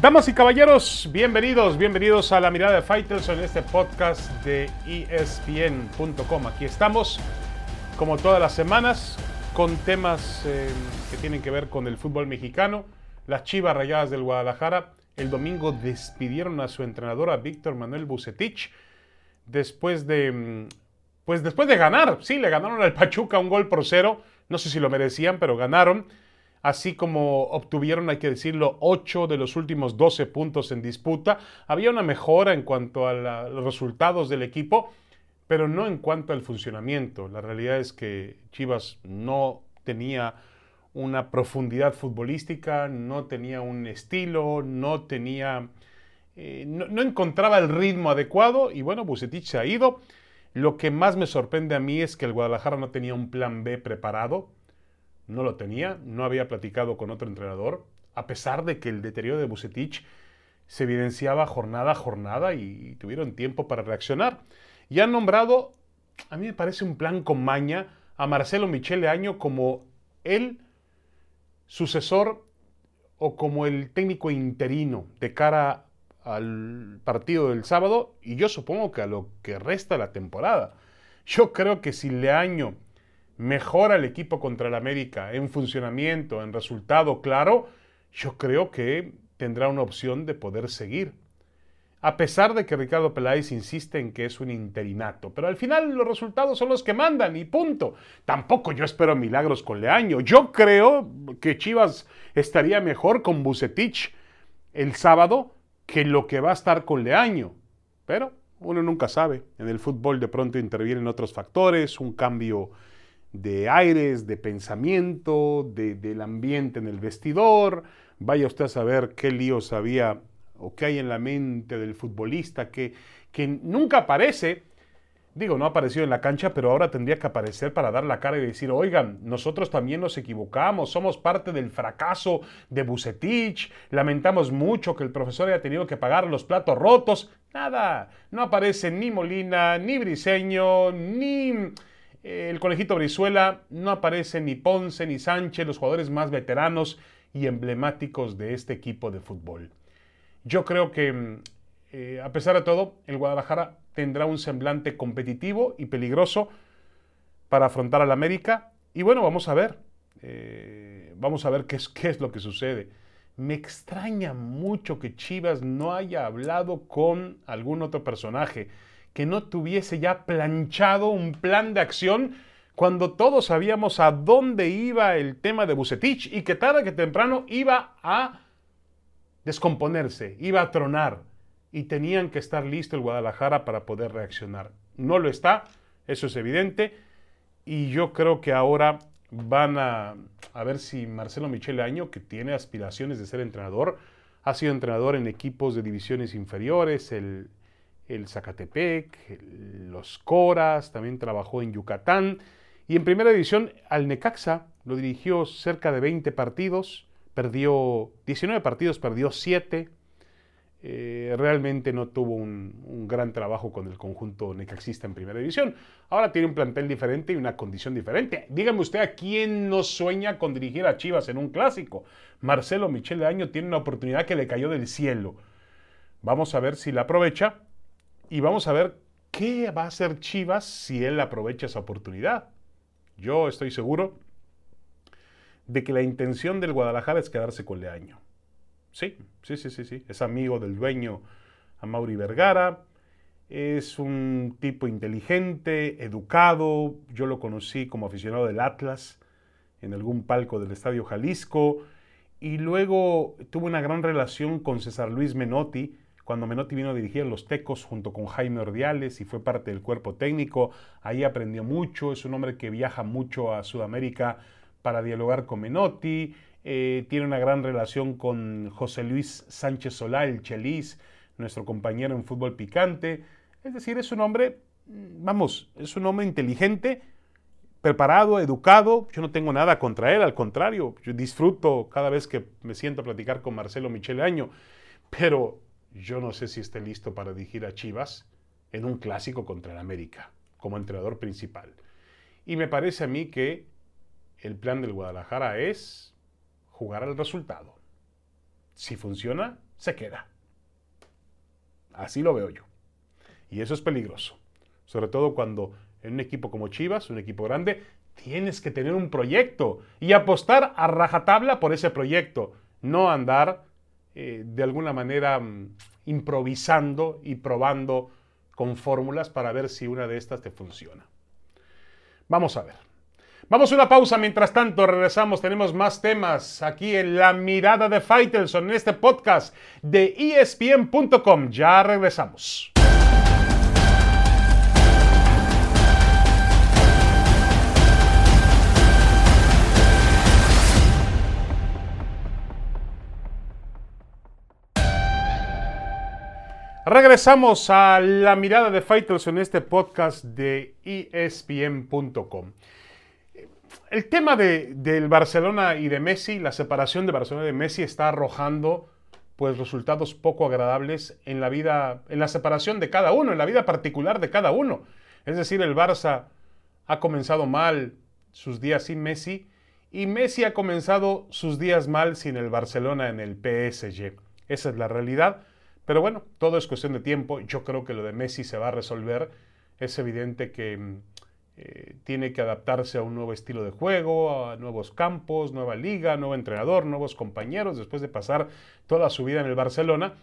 Damas y caballeros, bienvenidos, bienvenidos a la mirada de Fighters en este podcast de ESPN.com. Aquí estamos, como todas las semanas, con temas eh, que tienen que ver con el fútbol mexicano. Las Chivas Rayadas del Guadalajara el domingo despidieron a su entrenador, a Víctor Manuel Bucetich, después de, mm, pues después de ganar. Sí, le ganaron al Pachuca un gol por cero. No sé si lo merecían, pero ganaron así como obtuvieron, hay que decirlo, 8 de los últimos 12 puntos en disputa. Había una mejora en cuanto a los resultados del equipo, pero no en cuanto al funcionamiento. La realidad es que Chivas no tenía una profundidad futbolística, no tenía un estilo, no tenía... Eh, no, encontraba el ritmo adecuado y bueno, Bucetich se ha ido. Lo que más me sorprende a mí es que el Guadalajara no tenía un plan B preparado no lo tenía, no había platicado con otro entrenador, a pesar de que el deterioro de Bucetich se evidenciaba jornada a jornada y tuvieron tiempo para reaccionar. Y han nombrado, a mí me parece un plan con maña, a Marcelo Michele Año como el sucesor o como el técnico interino de cara al partido del sábado y yo supongo que a lo que resta la temporada. Yo creo que si Leaño mejora el equipo contra el América en funcionamiento, en resultado claro, yo creo que tendrá una opción de poder seguir. A pesar de que Ricardo Peláez insiste en que es un interinato, pero al final los resultados son los que mandan y punto. Tampoco yo espero milagros con Leaño. Yo creo que Chivas estaría mejor con Bucetich el sábado que lo que va a estar con Leaño. Pero uno nunca sabe. En el fútbol de pronto intervienen otros factores, un cambio de aires, de pensamiento, del ambiente en el vestidor. Vaya usted a saber qué líos había o qué hay en la mente del futbolista que, que nunca aparece. Digo, no ha aparecido en la cancha, pero ahora tendría que aparecer para dar la cara y decir, oigan, nosotros también nos equivocamos, somos parte del fracaso de Bucetich, lamentamos mucho que el profesor haya tenido que pagar los platos rotos. Nada, no aparece ni Molina, ni Briseño, ni el conejito Brizuela no aparece ni Ponce ni Sánchez, los jugadores más veteranos y emblemáticos de este equipo de fútbol. Yo creo que, mm, eh, a pesar de todo, el Guadalajara tendrá un semblante competitivo y peligroso para afrontar al América. Y bueno, vamos a ver. Eh, vamos a ver qué es, qué es lo que sucede. Me extraña mucho que Chivas no haya hablado con algún otro personaje que no tuviese ya planchado un plan de acción cuando todos sabíamos a dónde iba el tema de Bucetich y que tarde que temprano iba a descomponerse, iba a tronar y tenían que estar listo el Guadalajara para poder reaccionar. No lo está, eso es evidente, y yo creo que ahora van a, a ver si Marcelo Michele Año, que tiene aspiraciones de ser entrenador, ha sido entrenador en equipos de divisiones inferiores, el, el Zacatepec, los Coras, también trabajó en Yucatán. Y en primera división al Necaxa lo dirigió cerca de 20 partidos, perdió 19 partidos, perdió 7. Eh, realmente no tuvo un, un, gran trabajo con el conjunto necaxista en primera división. Ahora tiene un plantel diferente y una condición diferente. Dígame usted a quién no sueña con dirigir a Chivas en un clásico. Marcelo Michel de Año tiene una oportunidad que le cayó del cielo. Vamos a ver si la aprovecha y vamos a ver qué va a hacer Chivas si él aprovecha esa oportunidad. Yo estoy seguro de que la intención del Guadalajara es quedarse con Leaño. Sí, sí, sí, sí, sí. Es amigo del dueño a Mauri Vergara. Es un tipo inteligente, educado. Yo lo conocí como aficionado del Atlas en algún palco del Estadio Jalisco. Y luego tuvo una gran relación con César Luis Menotti, cuando Menotti vino a dirigir los Tecos junto con Jaime Ordiales y fue parte del cuerpo técnico. Ahí aprendió mucho, es un hombre que viaja mucho a Sudamérica para dialogar con Menotti. Eh, tiene una gran relación con José Luis Sánchez Solá, el Chelis, nuestro compañero en fútbol picante. Es decir, es un hombre, mm, vamos, es un hombre inteligente, preparado, educado. Yo no tengo nada contra él, al contrario, yo disfruto cada vez que me siento a platicar con Marcelo Michele Año. Pero yo no sé si esté listo para dirigir a Chivas en un clásico contra el América como entrenador principal. Y me parece a mí que el plan del Guadalajara es jugar al resultado. Si funciona, se queda. Así lo veo yo. Y eso es peligroso. Sobre todo cuando en un equipo como Chivas, un equipo grande, tienes que tener un proyecto y apostar a rajatabla por ese proyecto. No andar eh, de alguna manera mm, improvisando y probando con fórmulas para ver si una de estas te funciona. Vamos a ver. Vamos a una pausa, mientras tanto regresamos, tenemos más temas aquí en la mirada de Faitelson en este podcast de espn.com. Ya regresamos. Regresamos a la mirada de Fighters en este podcast de ESPN.com el tema de, del Barcelona y de Messi, la separación de Barcelona y de Messi está arrojando pues resultados poco agradables en la vida, en la separación de cada uno, en la vida particular de cada uno. Es decir, el Barça ha comenzado mal sus días sin Messi y Messi ha comenzado sus días mal sin el Barcelona en el PSG. Esa es la realidad. Pero bueno, todo es cuestión de tiempo. Yo creo que lo de Messi se va a resolver. Es evidente que mm, eh, tiene que adaptarse a un nuevo estilo de juego, a nuevos campos, nueva liga, nuevo entrenador, nuevos compañeros, después de pasar toda su vida en el Barcelona.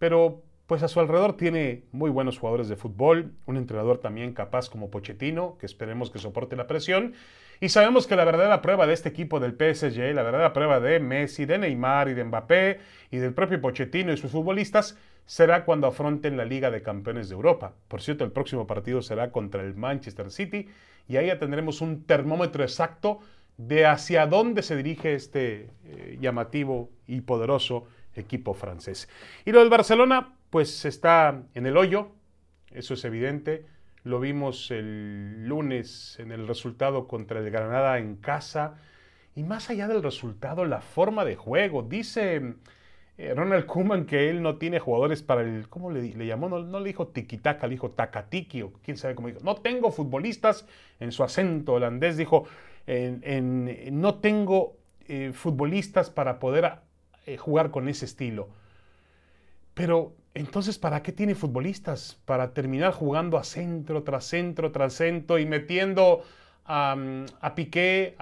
Pero pues a su alrededor tiene muy buenos jugadores de fútbol, un entrenador también capaz como Pochettino, que esperemos que soporte la presión. Y sabemos que la verdadera prueba de este equipo del PSG, la verdadera prueba de Messi, de Neymar y de Mbappé y del propio Pochettino y sus futbolistas será cuando afronten la Liga de Campeones de Europa. Por cierto, el próximo partido será contra el Manchester City y ahí ya tendremos un termómetro exacto de hacia dónde se dirige este eh, llamativo y poderoso equipo francés. Y lo del Barcelona, pues está en el hoyo, eso es evidente. Lo vimos el lunes en el resultado contra el Granada en casa. Y más allá del resultado, la forma de juego. Dice Ronald Koeman que él no tiene jugadores para el, ¿cómo le, llamó? No, le dijo tiquitaca, le dijo tacatiki o quién sabe cómo dijo. No tengo futbolistas, en su acento holandés dijo, no tengo eh, futbolistas para poder eh, jugar con ese estilo. Pero entonces, ¿para qué tiene futbolistas? Para terminar jugando a centro, tras centro, tras centro y metiendo a, Piqué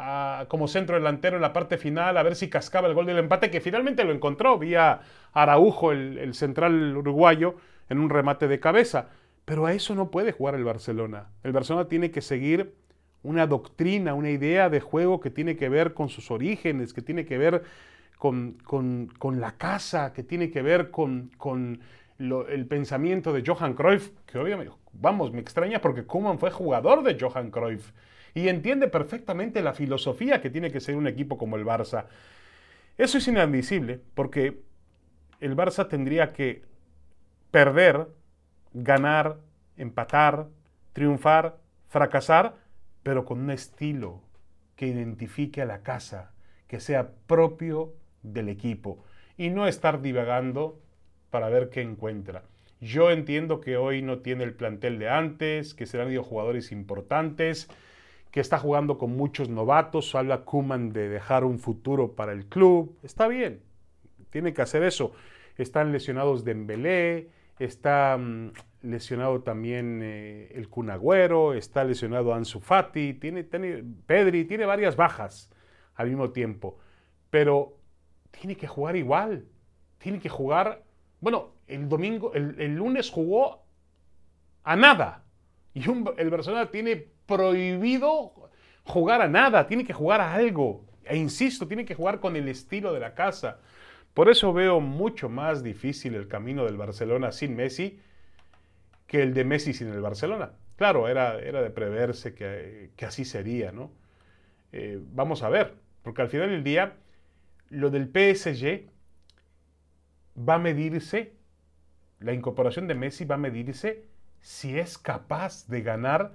como centro delantero en la parte final, a ver si cascaba el gol del empate, que finalmente lo encontró vía Araujo, el, central uruguayo, en un remate de cabeza. Pero a eso no puede jugar el Barcelona. El Barcelona tiene que seguir una doctrina, una idea de juego que tiene que ver con sus orígenes, que tiene que ver con, la casa, que tiene que ver con, el pensamiento de Johan Cruyff, que obviamente, vamos, me extraña porque Koeman fue jugador de Johan Cruyff y entiende perfectamente la filosofía que tiene que ser un equipo como el Barça. Eso es inadmisible porque el Barça tendría que perder, ganar, empatar, triunfar, fracasar, pero con un estilo que identifique a la casa, que sea propio del equipo y no estar divagando para ver qué encuentra. Yo entiendo que hoy no tiene el plantel de antes, que serán jugadores importantes, que está jugando con muchos novatos, habla Kuman de dejar un futuro para el club, está bien, tiene que hacer eso. Están lesionados Dembélé, está mm, lesionado también eh, el Cunagüero, está lesionado Ansu Fati, tiene, tiene, Pedri, tiene varias bajas al mismo tiempo, pero tiene que jugar igual, tiene que jugar, bueno, el domingo, el, lunes jugó a nada, y el Barcelona tiene prohibido jugar a nada, tiene que jugar a algo. E insisto, tiene que jugar con el estilo de la casa. Por eso veo mucho más difícil el camino del Barcelona sin Messi que el de Messi sin el Barcelona. Claro, era, era de preverse que, así sería, ¿no? Eh, vamos a ver, porque al final del día, lo del PSG va a medirse, la incorporación de Messi va a medirse si es capaz de ganar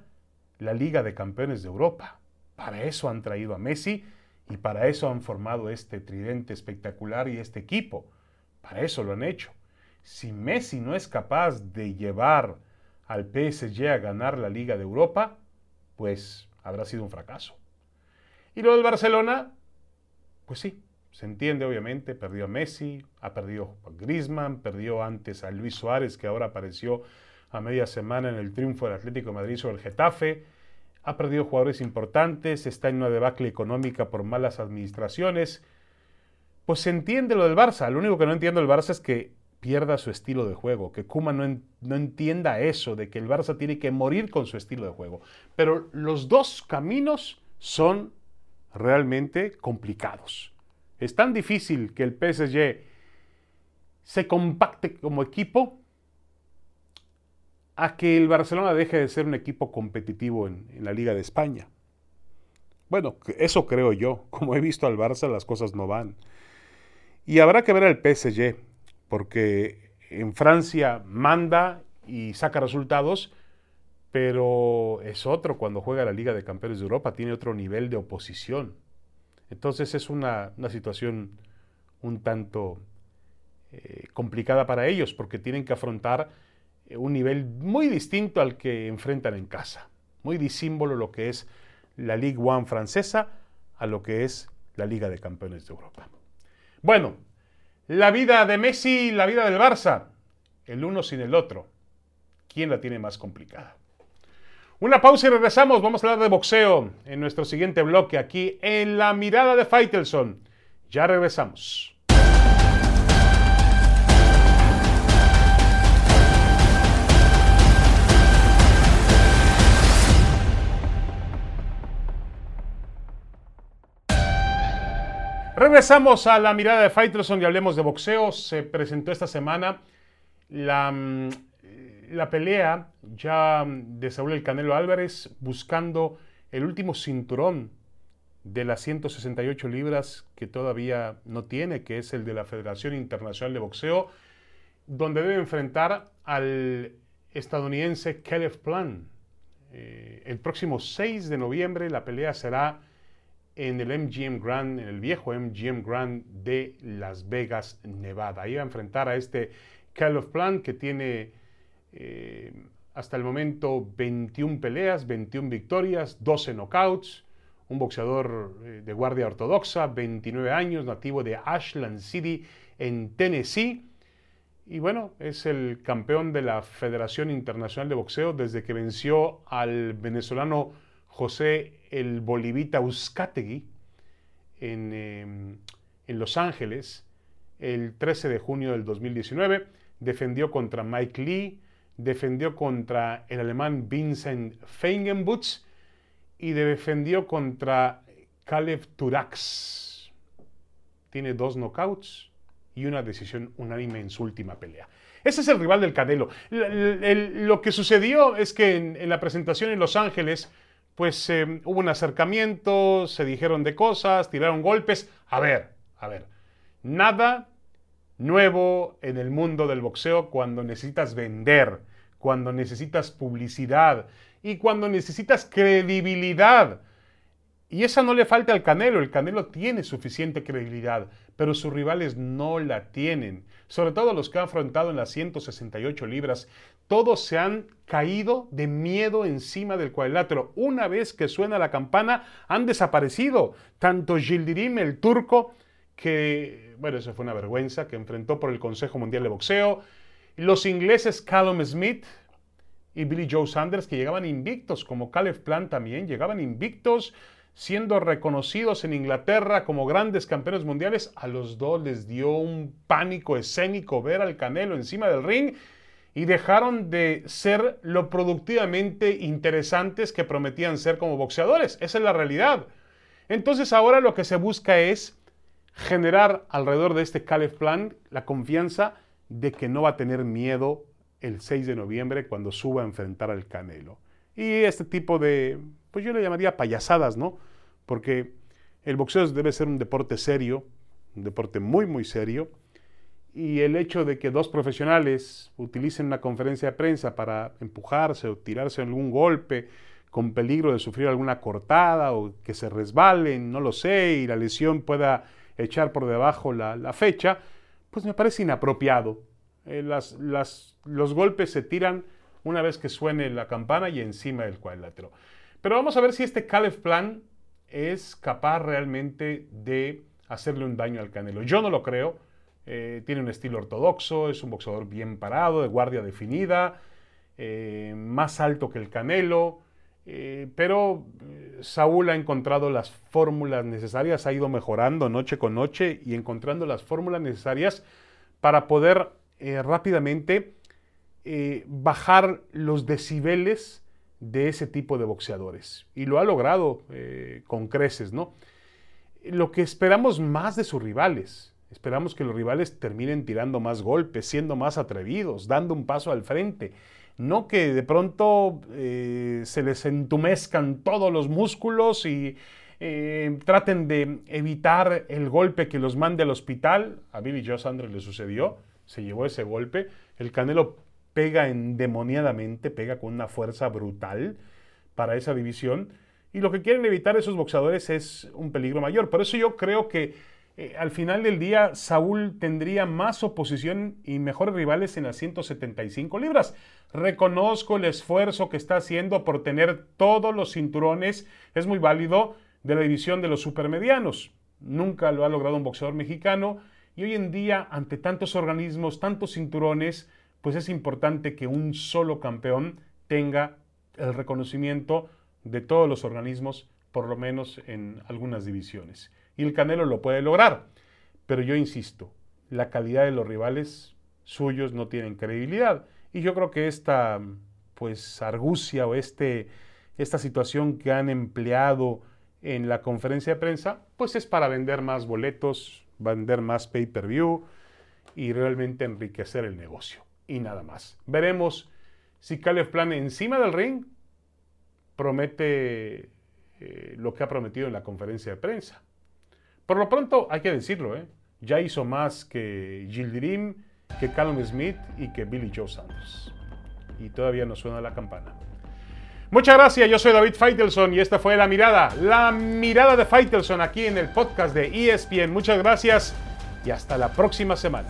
la Liga de Campeones de Europa. Para eso han traído a Messi y para eso han formado este tridente espectacular y este equipo. Para eso lo han hecho. Si Messi no es capaz de llevar al PSG a ganar la Liga de Europa, pues habrá sido un fracaso. Y lo del Barcelona, pues sí, Se entiende, obviamente, perdió a Messi, ha perdido a Griezmann, perdió antes a Luis Suárez, que ahora apareció a media semana en el triunfo del Atlético de Madrid sobre el Getafe. Ha perdido jugadores importantes, está en una debacle económica por malas administraciones. Pues se entiende lo del Barça. Lo único que no entiendo del Barça es que pierda su estilo de juego, que Kuma no, no, entienda eso, de que el Barça tiene que morir con su estilo de juego. Pero los dos caminos son realmente complicados. Es tan difícil que el PSG se compacte como equipo a que el Barcelona deje de ser un equipo competitivo en, la Liga de España. Bueno, eso creo yo. Como he visto al Barça, las cosas no van. Y habrá que ver al PSG, porque en Francia manda y saca resultados, pero es otro cuando juega la Liga de Campeones de Europa, tiene otro nivel de oposición. Entonces es una, situación un tanto eh, complicada para ellos, porque tienen que afrontar un nivel muy distinto al que enfrentan en casa. Muy disímbolo lo que es la Ligue 1 francesa a lo que es la Liga de Campeones de Europa. Bueno, la vida de Messi la vida del Barça, el uno sin el otro. ¿Quién la tiene más complicada? Una pausa y regresamos. Vamos a hablar de boxeo en nuestro siguiente bloque aquí en La Mirada de Faitelson. Ya regresamos. Regresamos a la mirada de Faitelson y hablemos de boxeo. Se presentó esta semana la, mm, la pelea ya de Saúl El Canelo Álvarez buscando el último cinturón de las 168 libras que todavía no tiene, que es el de la Federación Internacional de Boxeo, donde debe enfrentar al estadounidense Caleb Plan. Eh, el próximo 6 de noviembre la pelea será en el MGM Grand, en el viejo MGM Grand de Las Vegas, Nevada. Iba a enfrentar a este Caleb Plant que tiene eh, hasta el momento 21 peleas, 21 victorias, 12 knockouts, un boxeador eh, de guardia ortodoxa, 29 años, nativo de Ashland City en Tennessee. Y bueno, es el campeón de la Federación Internacional de Boxeo desde que venció al venezolano José el Bolivita Uzcategui em, en, Los Ángeles el 13 de junio del 2019. Defendió contra Mike Lee, defendió contra el alemán Vincent Feigenbutz y defendió contra Caleb Turax. Tiene dos knockouts y una decisión unánime en su última pelea. Ese es el rival del Canelo. lo que sucedió es que en la presentación en Los Ángeles, pues eh, hubo un acercamiento, se dijeron de cosas, tiraron golpes. A ver, a ver, nada nuevo en el mundo del boxeo cuando necesitas vender, cuando necesitas publicidad y cuando necesitas credibilidad. Y esa no le falta al Canelo, el Canelo tiene suficiente credibilidad, pero sus rivales no la tienen. Sobre todo los que han afrontado en las 168 libras, todos se han caído de miedo encima del cuadrilátero. Una vez que suena la campana, han desaparecido. Tanto Gildirim, el turco, que, bueno, eso fue una vergüenza, que enfrentó por el Consejo Mundial de Boxeo, los ingleses Callum Smith y Billy Joe Sanders, que llegaban invictos, como Caleb Plant también, llegaban invictos siendo reconocidos en Inglaterra como grandes campeones mundiales, a los dos les dio un pánico escénico ver al Canelo encima del ring y dejaron de ser lo productivamente interesantes que prometían ser como boxeadores. Esa es la realidad. Entonces ahora lo que se busca es generar alrededor de este Caleb Plan la confianza de que no va a tener miedo el 6 de noviembre cuando suba a enfrentar al Canelo. Y este tipo de pues yo le llamaría payasadas, ¿no? Porque el boxeo debe ser un deporte serio, un deporte muy, muy serio, y el hecho de que dos profesionales utilicen una conferencia de prensa para empujarse o tirarse algún golpe con peligro de sufrir alguna cortada o que se resbalen, no lo sé, y la lesión pueda echar por debajo la, fecha, pues me parece inapropiado. Eh, los golpes se tiran una vez que suene la campana y encima del cuadrilátero. Pero vamos a ver si este Caleb Plan es capaz realmente de hacerle un daño al Canelo. Yo no lo creo. Eh, tiene un estilo ortodoxo, es un boxeador bien parado, de guardia definida, eh, más alto que el Canelo. Eh, pero Saúl ha encontrado las fórmulas necesarias, ha ido mejorando noche con noche y encontrando las fórmulas necesarias para poder rápidamente bajar los decibeles de ese tipo de boxeadores. Y lo ha logrado con creces, ¿no? Lo que esperamos más de sus rivales, Esperamos que los rivales terminen tirando más golpes, siendo más atrevidos, dando un paso al frente. No que de pronto eh, se les entumezcan todos los músculos y eh, traten de evitar el golpe que los mande al hospital. A Billy Joe Sanders le sucedió, se llevó ese golpe. El Canelo pega endemoniadamente, pega con una fuerza brutal para esa división. Y lo que quieren evitar esos boxeadores es un peligro mayor. Por eso yo creo que eh, al final del día Saúl tendría más oposición y mejores rivales en las 175 libras. Reconozco el esfuerzo que está haciendo por tener todos los cinturones, es muy válido, de la división de los supermedianos. Nunca lo ha logrado un boxeador mexicano y hoy en día, ante tantos organismos, tantos cinturones, pues es importante que un solo campeón tenga el reconocimiento de todos los organismos, por lo menos en algunas divisiones y el Canelo lo puede lograr. Pero yo insisto, la calidad de los rivales suyos no tienen credibilidad. Y yo creo que esta pues argucia o este, esta situación que han empleado en la conferencia de prensa, pues es para vender más boletos, vender más pay-per-view y realmente enriquecer el negocio. Y nada más. Veremos si Caleb Plan encima del ring promete eh, lo que ha prometido en la conferencia de prensa. Por lo pronto, hay que decirlo, ¿eh? ya hizo más que Gildirim, que Callum Smith y que Billy Joe Sanders. Y todavía no suena la campana. Muchas gracias, yo soy David Feitelson y esta fue La Mirada, la mirada de Feitelson aquí en el podcast de ESPN. Muchas gracias y hasta la próxima semana.